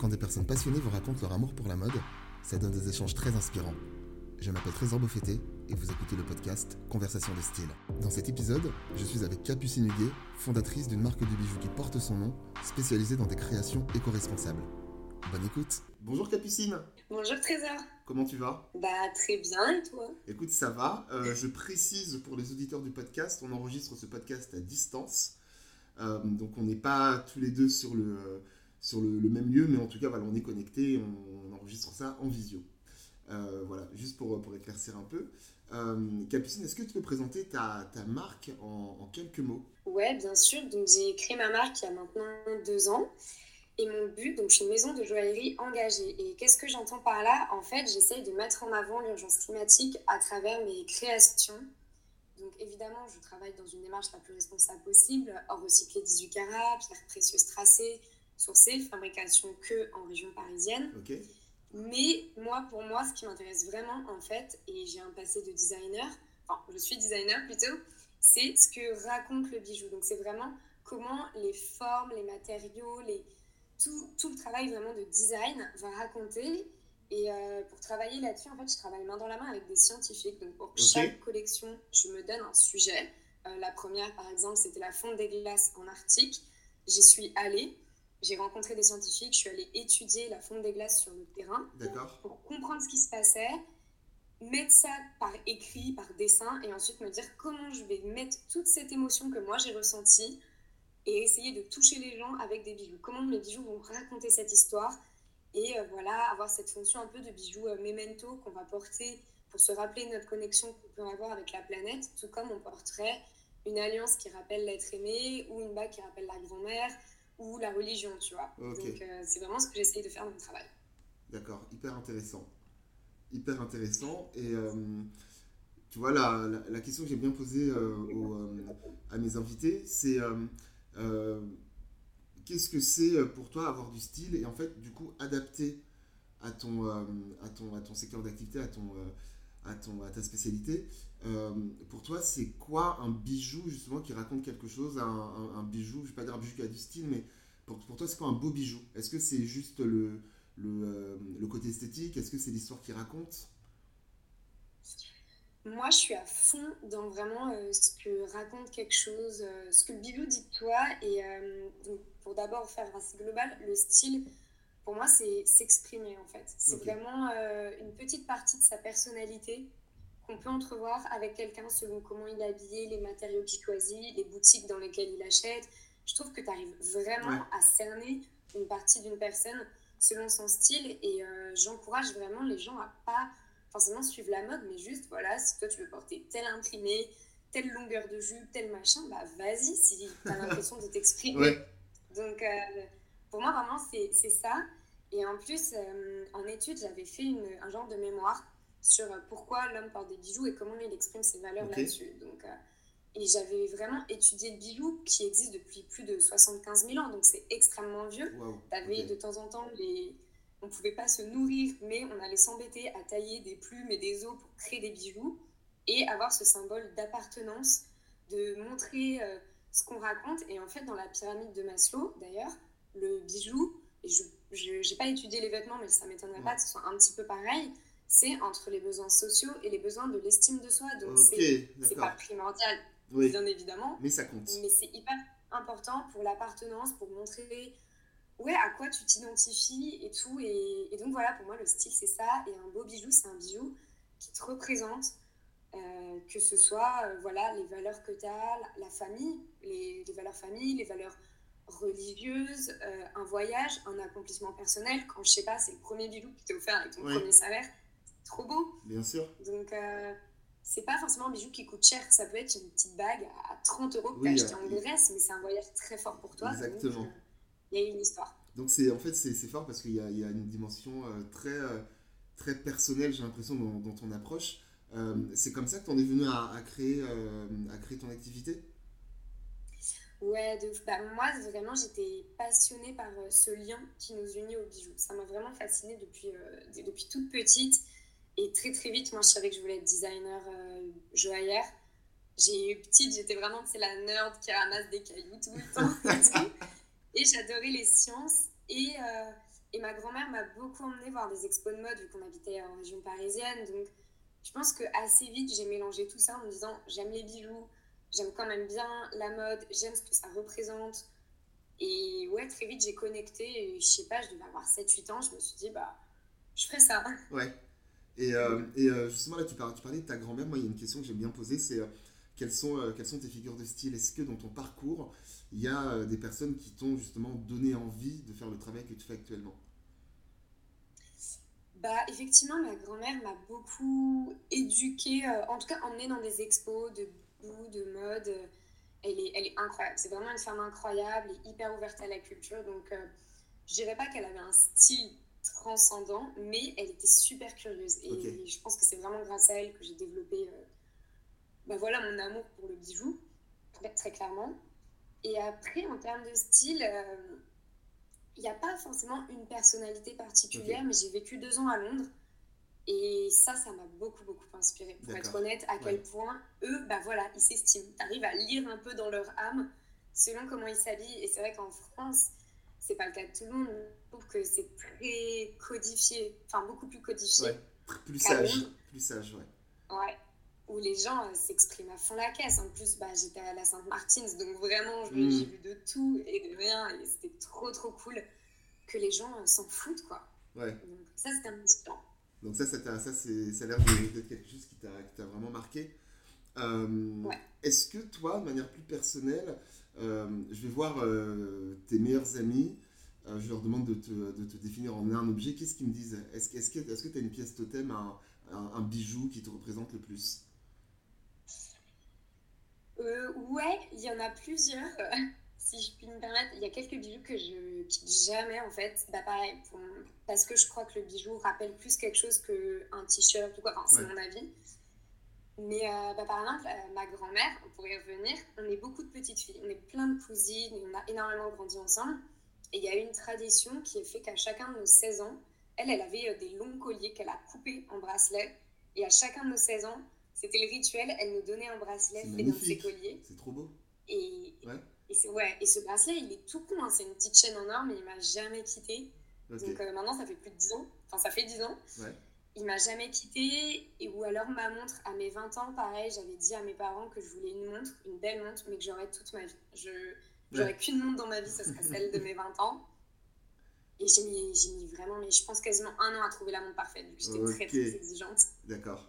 Quand des personnes passionnées vous racontent leur amour pour la mode, ça donne des échanges très inspirants. Je m'appelle Trésor Beaufetté et vous écoutez le podcast Conversation de style. Dans cet épisode, je suis avec Capucine Huguet, fondatrice d'une marque de bijoux qui porte son nom, spécialisée dans des créations éco-responsables. Bonne écoute Bonjour Capucine Bonjour Trésor Comment tu vas? Bah très bien et toi? Écoute, ça va. Euh, je précise pour les auditeurs du podcast, on enregistre ce podcast à distance. Euh, donc on n'est pas tous les deux sur le, sur le, même lieu, mais en tout cas on est connectés, on, enregistre ça en visio. Euh, voilà, juste pour, pour éclaircir un peu. Capucine, est-ce que tu peux présenter ta, ta marque en, quelques mots? Ouais, bien sûr. Donc j'ai créé ma marque il y a maintenant deux ans. Et mon but, donc je suis une maison de joaillerie engagée. Et qu'est-ce que j'entends par là? En fait, j'essaye de mettre en avant l'urgence climatique à travers mes créations. Donc évidemment, je travaille dans une démarche la plus responsable possible, hors recyclé 18 carats, pierres précieuses tracées, sourcées, fabrication que en région parisienne. Mais moi, pour moi, ce qui m'intéresse vraiment, en fait, et j'ai un passé de designer, enfin, je suis designer plutôt, c'est ce que raconte le bijou. Donc c'est vraiment comment les formes, les matériaux, les, tout, le travail vraiment de design va raconter. Et euh, pour travailler là-dessus, en fait, je travaille main dans la main avec des scientifiques. Donc pour chaque collection, je me donne un sujet. Euh, la première, par exemple, c'était la fonte des glaces en Arctique. J'y suis allée. J'ai rencontré des scientifiques, je suis allée étudier la fonte des glaces sur le terrain pour comprendre ce qui se passait, mettre ça par écrit, par dessin, et ensuite me dire comment je vais mettre toute cette émotion que moi j'ai ressentie et essayer de toucher les gens avec des bijoux. Comment mes bijoux vont raconter cette histoire et euh, voilà, avoir cette fonction un peu de bijoux euh, memento qu'on va porter pour se rappeler notre connexion qu'on peut avoir avec la planète, tout comme on porterait une alliance qui rappelle l'être aimé ou une bague qui rappelle la grand-mère ou la religion, tu vois. Donc euh, c'est vraiment ce que j'essaye de faire dans mon travail. D'accord, hyper intéressant. Hyper intéressant. Et tu vois, la, la, question que j'ai bien posée à mes invités, c'est euh, qu'est-ce que c'est euh, pour toi avoir du style et en fait, du coup, adapté à ton, euh, à ton, à ton secteur d'activité, à, ton, à, à ta spécialité. Pour toi, c'est quoi un bijou justement qui raconte quelque chose un, un, bijou, je ne vais pas dire un bijou qui a du style, mais pour, toi, c'est quoi un beau bijou? Est-ce que c'est juste le, le, le côté esthétique? Est-ce que c'est l'histoire qui raconte? Moi, je suis à fond dans vraiment euh, ce que raconte quelque chose, euh, ce que le bijou dit de toi. Et euh, donc, pour d'abord faire assez global, le style, pour moi, c'est s'exprimer en fait. C'est vraiment une petite partie de sa personnalité qu'on peut entrevoir avec quelqu'un selon comment il est habillé, les matériaux qu'il choisit, les boutiques dans lesquelles il achète. Je trouve que tu arrives vraiment à cerner une partie d'une personne selon son style. Et j'encourage vraiment les gens à pas forcément suivre la mode, mais juste, voilà, si toi tu veux porter tel imprimé, telle longueur de jupe, tel machin, bah vas-y si tu as l'impression de t'exprimer. Donc, euh, pour moi, vraiment, c'est ça. Et en plus, euh, en études, j'avais fait une, un genre de mémoire sur pourquoi l'homme porte des bijoux et comment il exprime ses valeurs là-dessus. Donc, euh, et j'avais vraiment étudié le bijou qui existe depuis plus de 75 000 ans, donc c'est extrêmement vieux. Tu avais de temps en temps les on ne pouvait pas se nourrir, mais on allait s'embêter à tailler des plumes et des os pour créer des bijoux et avoir ce symbole d'appartenance, de montrer euh, ce qu'on raconte. Et en fait, dans la pyramide de Maslow, d'ailleurs, le bijou, et je n'ai pas étudié les vêtements, mais ça ne m'étonnerait pas que ce soit un petit peu pareil, c'est entre les besoins sociaux et les besoins de l'estime de soi. Donc, ce c'est pas primordial, bien évidemment. Mais ça compte. Mais c'est hyper important pour l'appartenance, pour montrer ouais, à quoi tu t'identifies et tout. Et, donc voilà, pour moi, le style, c'est ça. Et un beau bijou, c'est un bijou qui te représente, euh, que ce soit euh, voilà, les valeurs que tu as, la, famille, les, valeurs famille, les valeurs religieuses, euh, un voyage, un accomplissement personnel. Quand je sais pas, c'est le premier bijou qui t'est offert avec ton premier salaire, c'est trop beau. Bien sûr. Donc, c'est pas forcément un bijou qui coûte cher. Ça peut être une petite bague à 30 euros que tu as acheté en Grèce, mais c'est un voyage très fort pour toi. Exactement il y a une histoire. Donc en fait c'est fort parce qu'il y, y, a une dimension euh, très, euh, très personnelle, j'ai l'impression, dans, ton approche. Euh, c'est comme ça que tu en es venu à, créer, à créer ton activité? Ouais, de, bah, moi vraiment j'étais passionnée par ce lien qui nous unit au bijou. Ça m'a vraiment fascinée depuis, depuis toute petite. Et très très vite, moi je savais que je voulais être designer joaillère. J'ai eu petite, j'étais vraiment c'est la nerd qui ramasse des cailloux tout le temps. Et j'adorais les sciences. Et, euh, Et ma grand-mère m'a beaucoup emmenée voir des expos de mode vu qu'on habitait en région parisienne. Donc je pense que assez vite j'ai mélangé tout ça en me disant j'aime les bijoux, j'aime quand même bien la mode, j'aime ce que ça représente. Et ouais, très vite j'ai connecté. Et je sais pas, je devais avoir 7-8 ans. Je me suis dit, bah, je ferai ça. Ouais. Et, euh, et euh, justement, là, tu parlais, tu parlais de ta grand-mère. Moi, il y a une question que j'aime bien poser c'est euh, quelles, sont, quelles sont tes figures de style? Est-ce que dans ton parcours, il y a des personnes qui t'ont justement donné envie de faire le travail que tu fais actuellement? Bah, effectivement, ma grand-mère m'a beaucoup éduquée, en tout cas emmenée dans des expos de goût, de mode. Elle est, elle est incroyable. C'est vraiment une femme incroyable et hyper ouverte à la culture. Donc, je dirais pas qu'elle avait un style transcendant, mais elle était super curieuse. Et je pense que c'est vraiment grâce à elle que j'ai développé euh, bah voilà, mon amour pour le bijou, très clairement. Et après, en termes de style, euh, il n'y a pas forcément une personnalité particulière, mais j'ai vécu deux ans à Londres. Et ça, ça m'a beaucoup, beaucoup inspiré. Pour être honnête, à quel point eux, bah voilà, ils s'estiment. Tu arrives à lire un peu dans leur âme selon comment ils s'habillent. Et c'est vrai qu'en France, c'est pas le cas de tout le monde. Je trouve que c'est très codifié, enfin beaucoup plus codifié. Ouais, plus sage, plus sage, ouais. Ouais, où les gens euh, s'expriment à fond la caisse. En plus, bah, j'étais à la Sainte-Martine, donc vraiment, j'ai vu de tout et de rien, et c'était trop trop cool que les gens euh, s'en foutent, quoi. Ouais. Donc ça, c'était inspirant. Donc ça, ça, ça, ça a l'air d'être quelque chose qui t'a vraiment marqué. Euh, ouais. Est-ce que toi, de manière plus personnelle, euh, je vais voir euh, tes meilleurs amis, je leur demande de te, de te, définir en un objet. Qu'est-ce qu'ils me disent? Est-ce est que tu as une pièce totem, un, un, bijou qui te représente le plus? Ouais, il y en a plusieurs. Si je puis me permettre, il y a quelques bijoux que je quitte jamais en fait. Bah pareil, parce que je crois que le bijou rappelle plus quelque chose qu'un t-shirt ou quoi. Enfin, c'est mon avis. Mais euh, bah, par exemple, euh, ma grand-mère, on pourrait y revenir, on est beaucoup de petites filles, on est plein de cousines, on a énormément grandi ensemble. Et il y a une tradition qui est fait qu'à chacun de nos 16 ans, elle, elle avait euh, des longs colliers qu'elle a coupés en bracelets. Et à chacun de nos 16 ans, c'était le rituel, elle nous donnait un bracelet fait dans ses colliers. C'est trop beau. Et, ouais. Et, ouais, et ce bracelet, il est tout con, hein. c'est une petite chaîne en or, mais il m'a jamais quitté. Donc maintenant, ça fait plus de 10 ans. Enfin, ça fait 10 ans. Ouais. Il m'a jamais quitté. Et ou alors ma montre à mes 20 ans pareil j'avais dit à mes parents que je voulais une montre une belle montre mais que j'aurais toute ma vie. Je j'aurais qu'une montre dans ma vie ce serait celle de mes 20 ans. Et j'ai mis, mis, vraiment mais je pense quasiment un an à trouver la montre parfaite vu que j'étais très très exigeante. D'accord.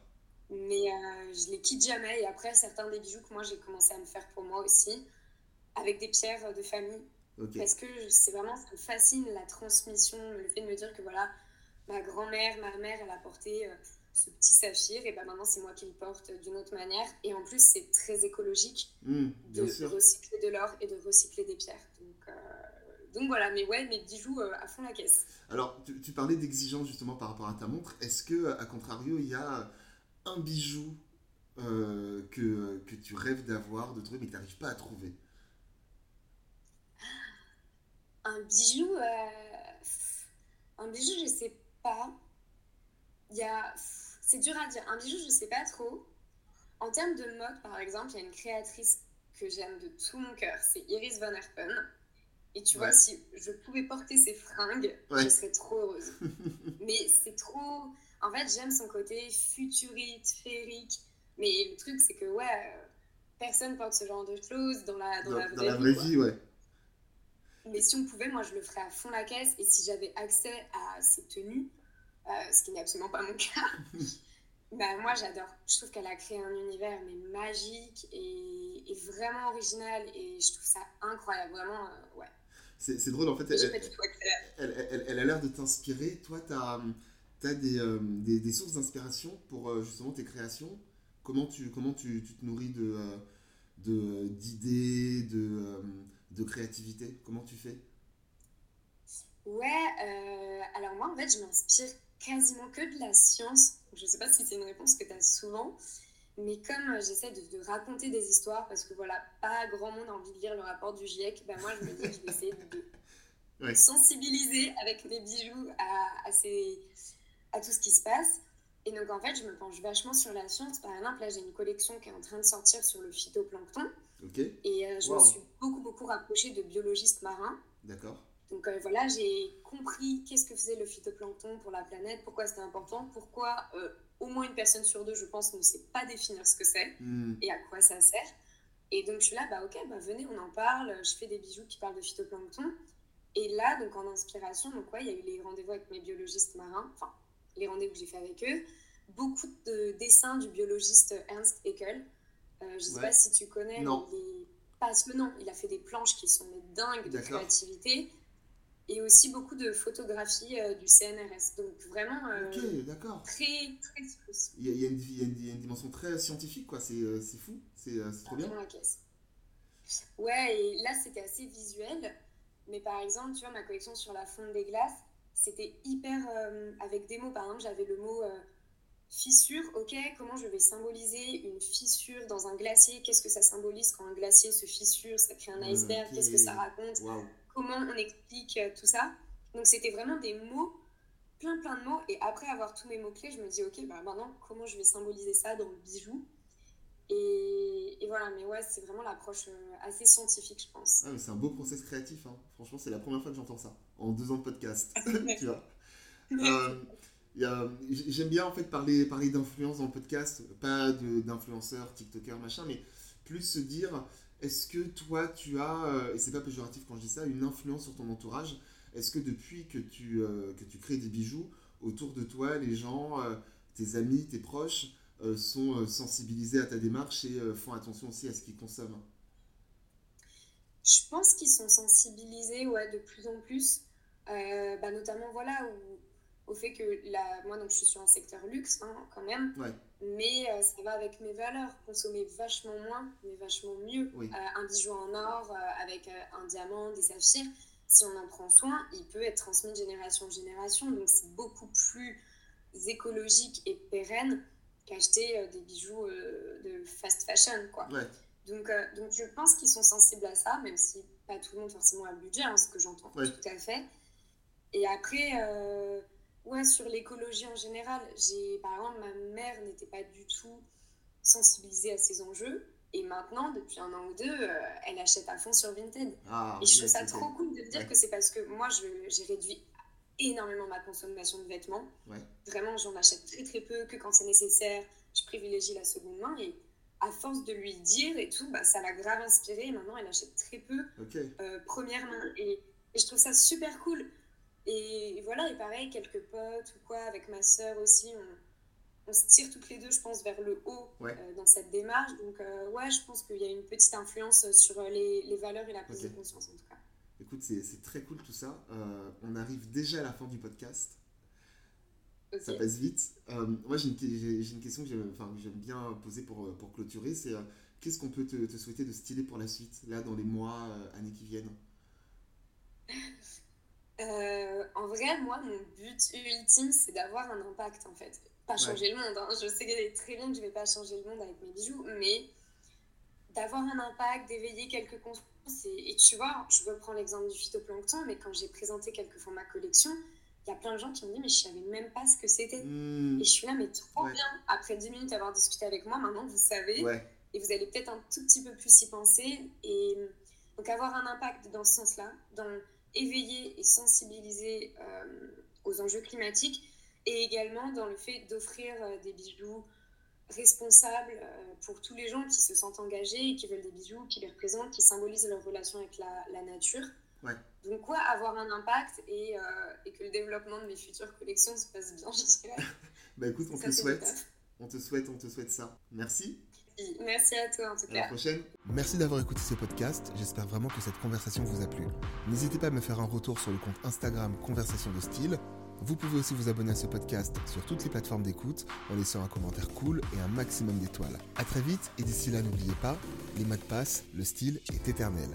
Mais euh, je les quitte jamais. Et après certains des bijoux que moi j'ai commencé à me faire pour moi aussi avec des pierres de famille parce que c'est vraiment ça me fascine la transmission le fait de me dire que voilà ma grand-mère, ma mère, elle a porté euh, ce petit saphir, et ben maintenant c'est moi qui le porte d'une autre manière. Et en plus, c'est très écologique mmh, de recycler de l'or et de recycler des pierres. Donc, euh, donc voilà, mais ouais, mes bijoux euh, à fond la caisse. Alors, tu, parlais d'exigence justement par rapport à ta montre. Est-ce que, à contrario, il y a un bijou que, que tu rêves d'avoir, de trouver, mais que tu n'arrives pas à trouver? Un bijou Un bijou, je sais pas. Il y a... C'est dur à dire. Un bijou, je sais pas trop. En termes de mode, par exemple, il y a une créatrice que j'aime de tout mon cœur. C'est Iris Van Herpen. Et tu vois, si je pouvais porter ses fringues, je serais trop heureuse. Mais c'est trop... En fait, j'aime son côté futuriste, féerique. Mais le truc, c'est que, ouais, personne porte ce genre de choses dans la, dans, la vraie, dans la vraie vie. ouais. Mais si on pouvait, moi, je le ferais à fond la caisse. Et si j'avais accès à ces tenues, euh, ce qui n'est absolument pas mon cas, bah, moi, j'adore. Je trouve qu'elle a créé un univers mais magique et, vraiment original. Et je trouve ça incroyable. Vraiment, euh, ouais. C'est drôle, en fait. Elle, elle, elle, a l'air de t'inspirer. Toi, tu as, as des, euh, des, des, sources d'inspiration pour justement tes créations? Comment tu, comment tu, tu te nourris de d'idées, de, de créativité Comment tu fais? Ouais, euh, alors moi en fait je m'inspire quasiment que de la science. Je ne sais pas si c'est une réponse que tu as souvent, mais comme j'essaie de, raconter des histoires, parce que voilà, pas grand monde a envie de lire le rapport du GIEC, ben moi je me dis que je vais essayer de, sensibiliser avec mes bijoux à, à, à tout ce qui se passe. Et donc en fait je me penche vachement sur la science. Par exemple, là j'ai une collection qui est en train de sortir sur le phytoplancton. Et euh, je me suis beaucoup, beaucoup rapprochée de biologistes marins. D'accord. Donc euh, voilà, j'ai compris qu'est-ce que faisait le phytoplancton pour la planète, pourquoi c'était important, pourquoi euh, au moins une personne sur deux, je pense, ne sait pas définir ce que c'est Hmm. et à quoi ça sert. Et donc je suis là, bah ok, bah venez, on en parle. Je fais des bijoux qui parlent de phytoplancton. Et là, donc en inspiration, donc ouais, il y a eu les rendez-vous avec mes biologistes marins, enfin les rendez-vous que j'ai fait avec eux. Beaucoup de dessins du biologiste Ernst Haeckel. Euh, je ne sais Ouais. pas si tu connais, Non. il est passionnant. Il a fait des planches qui sont dingues de créativité. Et aussi beaucoup de photographies euh, du CNRS. Donc vraiment euh, Ok, d'accord. très, très. Il y, a, il une, il y a dimension très scientifique, quoi. C'est euh, c'est fou, c'est euh, c'est trop bien. La caisse. Ouais, et là c'était assez visuel. Mais par exemple, tu vois, ma collection sur la fonte des glaces, c'était hyper avec des mots. Par exemple, j'avais le mot fissure. Ok, comment je vais symboliser une fissure dans un glacier? Qu'est-ce que ça symbolise quand un glacier se fissure Ça crée un Ah, iceberg? Qu'est-ce que ça raconte? Comment on explique euh, tout ça? Donc c'était vraiment des mots, plein plein de mots. Et après avoir tous mes mots-clés, je me dis, ok, bah maintenant, comment je vais symboliser ça dans le bijou? Et, et voilà, mais ouais, c'est vraiment l'approche euh, assez scientifique, je pense. Ah, c'est un beau process créatif, hein. Franchement, c'est la première fois que j'entends ça. En deux ans de podcast. tu vois. Euh, J'aime bien en fait parler, parler d'influence dans le podcast, pas d'influenceurs, TikTokers, machin, mais plus se dire est-ce que toi tu as, euh, et c'est pas péjoratif quand je dis ça, une influence sur ton entourage? Est-ce que depuis que tu, euh, que tu crées des bijoux, autour de toi, les gens, euh, tes amis, tes proches, sont sensibilisés à ta démarche et font attention aussi à ce qu'ils consomment? Je pense qu'ils sont sensibilisés ouais, de plus en plus, bah, notamment voilà, au, au fait que la, moi donc, je suis sur un secteur luxe hein, quand même, Ouais. mais euh, ça va avec mes valeurs, consommer vachement moins, mais vachement mieux. Oui. Euh, un bijou en or euh, avec un diamant, des saphirs, si on en prend soin, il peut être transmis de génération en génération, donc c'est beaucoup plus écologique et pérenne qu'acheter des bijoux de fast fashion, quoi. Ouais. Donc, donc je pense qu'ils sont sensibles à ça, même si pas tout le monde forcément a le budget, hein, ce que j'entends Ouais. tout à fait. Et après, ouais, sur l'écologie en général, j'ai par exemple ma mère n'était pas du tout sensibilisée à ces enjeux, et maintenant depuis un an ou deux, euh, elle achète à fond sur Vinted. Ah, Et je trouve ça trop cool de dire Ouais. que c'est parce que moi, j'ai réduit énormément ma consommation de vêtements. Ouais. Vraiment, j'en achète très très peu, que quand c'est nécessaire. Je privilégie la seconde main. Et à force de lui dire et tout, bah, ça l'a grave inspirée. Et maintenant, elle achète très peu euh, première main. Et, et je trouve ça super cool. Et voilà, et pareil, quelques potes ou quoi, avec ma sœur aussi, on, on se tire toutes les deux, je pense, vers le haut Ouais. euh, dans cette démarche. Donc, euh, ouais, je pense qu'il y a une petite influence sur euh, les, les valeurs et la prise de conscience, en tout cas. Écoute, c'est très cool tout ça. Euh, on arrive déjà à la fin du podcast. Ça passe vite. Moi, j'ai une, question que j'aime enfin, bien poser pour, pour clôturer. C'est qu'est-ce qu'on peut te, te souhaiter de stylé pour la suite, là, dans les mois, années qui viennent? Euh, en vrai, moi, mon but ultime, c'est d'avoir un impact, en fait. Pas changer le monde. hein. Je sais très bien que je vais pas changer le monde avec mes bijoux, mais d'avoir un impact, d'éveiller quelques consciences. Et, et tu vois, je reprends l'exemple du phytoplancton, mais quand j'ai présenté quelques fois ma collection, il y a plein de gens qui me disent, mais je savais même pas ce que c'était. Hmm, Et je suis là, mais trop Ouais. bien. Après 10 minutes d'avoir discuté avec moi, maintenant vous savez. Ouais, et vous allez peut-être un tout petit peu plus y penser. Et donc avoir un impact dans ce sens-là, dans éveiller et sensibiliser euh, aux enjeux climatiques, et également dans le fait d'offrir euh, des bijoux responsables euh, pour tous les gens qui se sentent engagés et qui veulent des bijoux qui les représentent, qui symbolisent leur relation avec la, la nature. Ouais. Donc quoi, avoir un impact et, euh, et que le développement de mes futures collections se passe bien, je dirais. bah écoute, on Ça, te souhaite. On te souhaite, on te souhaite ça. Merci. Merci à toi en tout À la cas. prochaine. Merci d'avoir écouté ce podcast, j'espère vraiment que cette conversation vous a plu. N'hésitez pas à me faire un retour sur le compte Instagram Conversation de Style. Vous pouvez aussi vous abonner à ce podcast sur toutes les plateformes d'écoute en laissant un commentaire cool et un maximum d'étoiles. A très vite et d'ici là n'oubliez pas, les mots de passe, le style est éternel.